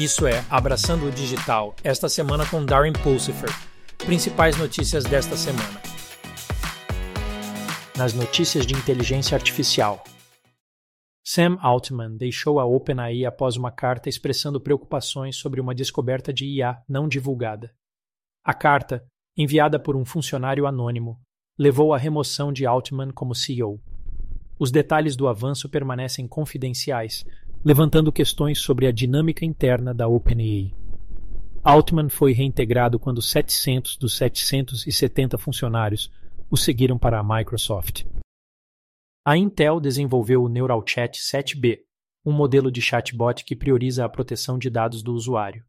Isso é Abraçando o Digital, esta semana com Darren Pulsifer. Principais notícias desta semana. Nas notícias de inteligência artificial. Sam Altman deixou a OpenAI após uma carta expressando preocupações sobre uma descoberta de IA não divulgada. A carta, enviada por um funcionário anônimo, levou à remoção de Altman como CEO. Os detalhes do avanço permanecem confidenciais, levantando questões sobre a dinâmica interna da OpenAI. Altman foi reintegrado quando 700 dos 770 funcionários o seguiram para a Microsoft. A Intel desenvolveu o NeuralChat 7B, um modelo de chatbot que prioriza a proteção de dados do usuário.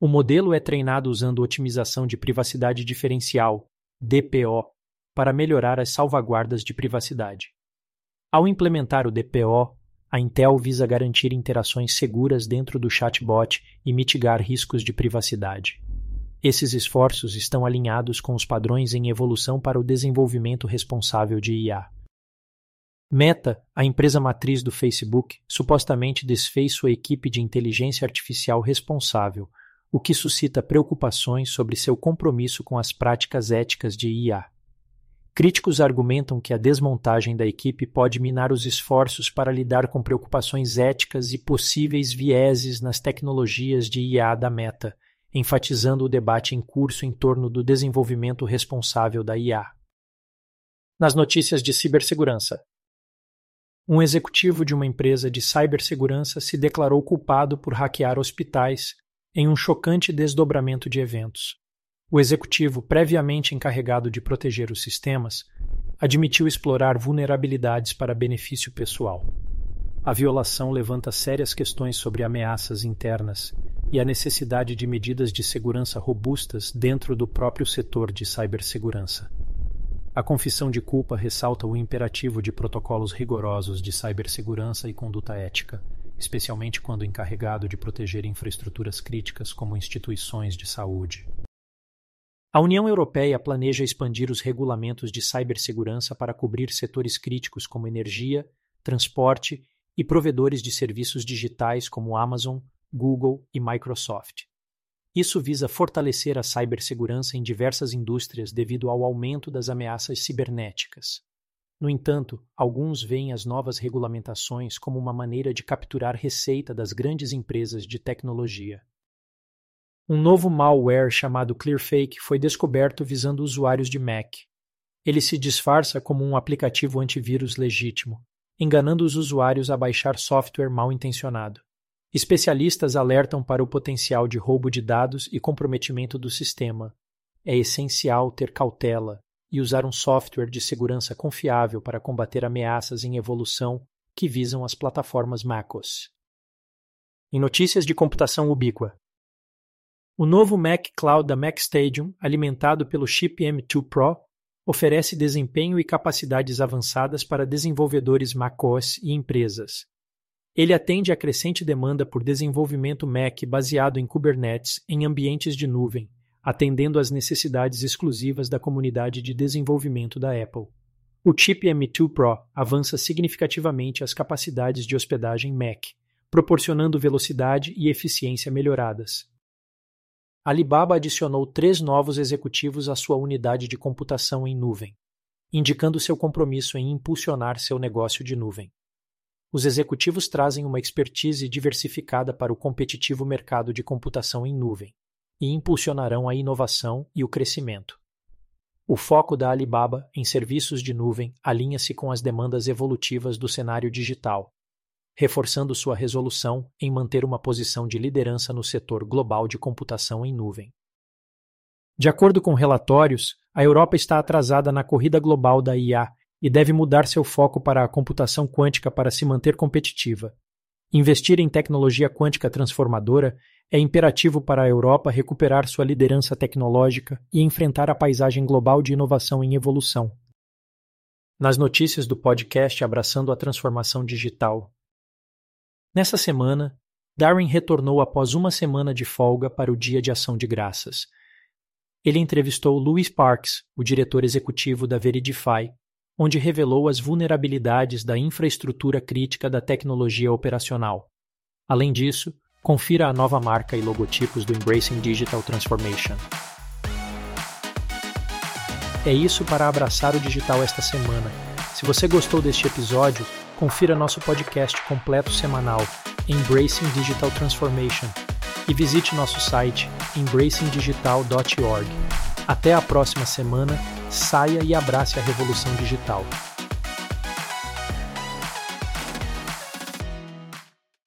O modelo é treinado usando otimização de privacidade diferencial, DPO, para melhorar as salvaguardas de privacidade. Ao implementar o DPO, a Intel visa garantir interações seguras dentro do chatbot e mitigar riscos de privacidade. Esses esforços estão alinhados com os padrões em evolução para o desenvolvimento responsável de IA. Meta, a empresa matriz do Facebook, supostamente desfez sua equipe de inteligência artificial responsável, o que suscita preocupações sobre seu compromisso com as práticas éticas de IA. Críticos argumentam que a desmontagem da equipe pode minar os esforços para lidar com preocupações éticas e possíveis vieses nas tecnologias de IA da Meta, enfatizando o debate em curso em torno do desenvolvimento responsável da IA. Nas notícias de cibersegurança, um executivo de uma empresa de cibersegurança se declarou culpado por hackear hospitais em um chocante desdobramento de eventos. O executivo, previamente encarregado de proteger os sistemas, admitiu explorar vulnerabilidades para benefício pessoal. A violação levanta sérias questões sobre ameaças internas e a necessidade de medidas de segurança robustas dentro do próprio setor de cibersegurança. A confissão de culpa ressalta o imperativo de protocolos rigorosos de cibersegurança e conduta ética, especialmente quando encarregado de proteger infraestruturas críticas como instituições de saúde. A União Europeia planeja expandir os regulamentos de cibersegurança para cobrir setores críticos como energia, transporte e provedores de serviços digitais como Amazon, Google e Microsoft. Isso visa fortalecer a cibersegurança em diversas indústrias devido ao aumento das ameaças cibernéticas. No entanto, alguns veem as novas regulamentações como uma maneira de capturar receita das grandes empresas de tecnologia. Um novo malware chamado Clearfake foi descoberto visando usuários de Mac. Ele se disfarça como um aplicativo antivírus legítimo, enganando os usuários a baixar software mal intencionado. Especialistas alertam para o potencial de roubo de dados e comprometimento do sistema. É essencial ter cautela e usar um software de segurança confiável para combater ameaças em evolução que visam as plataformas MacOS. Em notícias de computação ubíqua, o novo Mac Cloud da MacStadium, alimentado pelo chip M2 Pro, oferece desempenho e capacidades avançadas para desenvolvedores macOS e empresas, ele atende à crescente demanda por desenvolvimento Mac baseado em Kubernetes em ambientes de nuvem, atendendo às necessidades exclusivas da comunidade de desenvolvimento da Apple. O chip M2 Pro avança significativamente as capacidades de hospedagem Mac, proporcionando velocidade e eficiência melhoradas. Alibaba adicionou três novos executivos à sua unidade de computação em nuvem, indicando seu compromisso em impulsionar seu negócio de nuvem. Os executivos trazem uma expertise diversificada para o competitivo mercado de computação em nuvem e impulsionarão a inovação e o crescimento. O foco da Alibaba em serviços de nuvem alinha-se com as demandas evolutivas do cenário digital, reforçando sua resolução em manter uma posição de liderança no setor global de computação em nuvem. De acordo com relatórios, a Europa está atrasada na corrida global da IA e deve mudar seu foco para a computação quântica para se manter competitiva. Investir em tecnologia quântica transformadora é imperativo para a Europa recuperar sua liderança tecnológica e enfrentar a paisagem global de inovação em evolução. Nas notícias do podcast Abraçando a Transformação Digital. Nessa semana, Darwin retornou após uma semana de folga para o Dia de Ação de Graças. Ele entrevistou Louis Parks, o diretor executivo da Veridify, onde revelou as vulnerabilidades da infraestrutura crítica da tecnologia operacional. Além disso, Confira a nova marca e logotipos do Embracing Digital Transformation. É isso para abraçar o digital esta semana. Se você gostou deste episódio, confira nosso podcast completo semanal Embracing Digital Transformation e visite nosso site embracingdigital.org. Até a próxima semana, saia e abrace a revolução digital.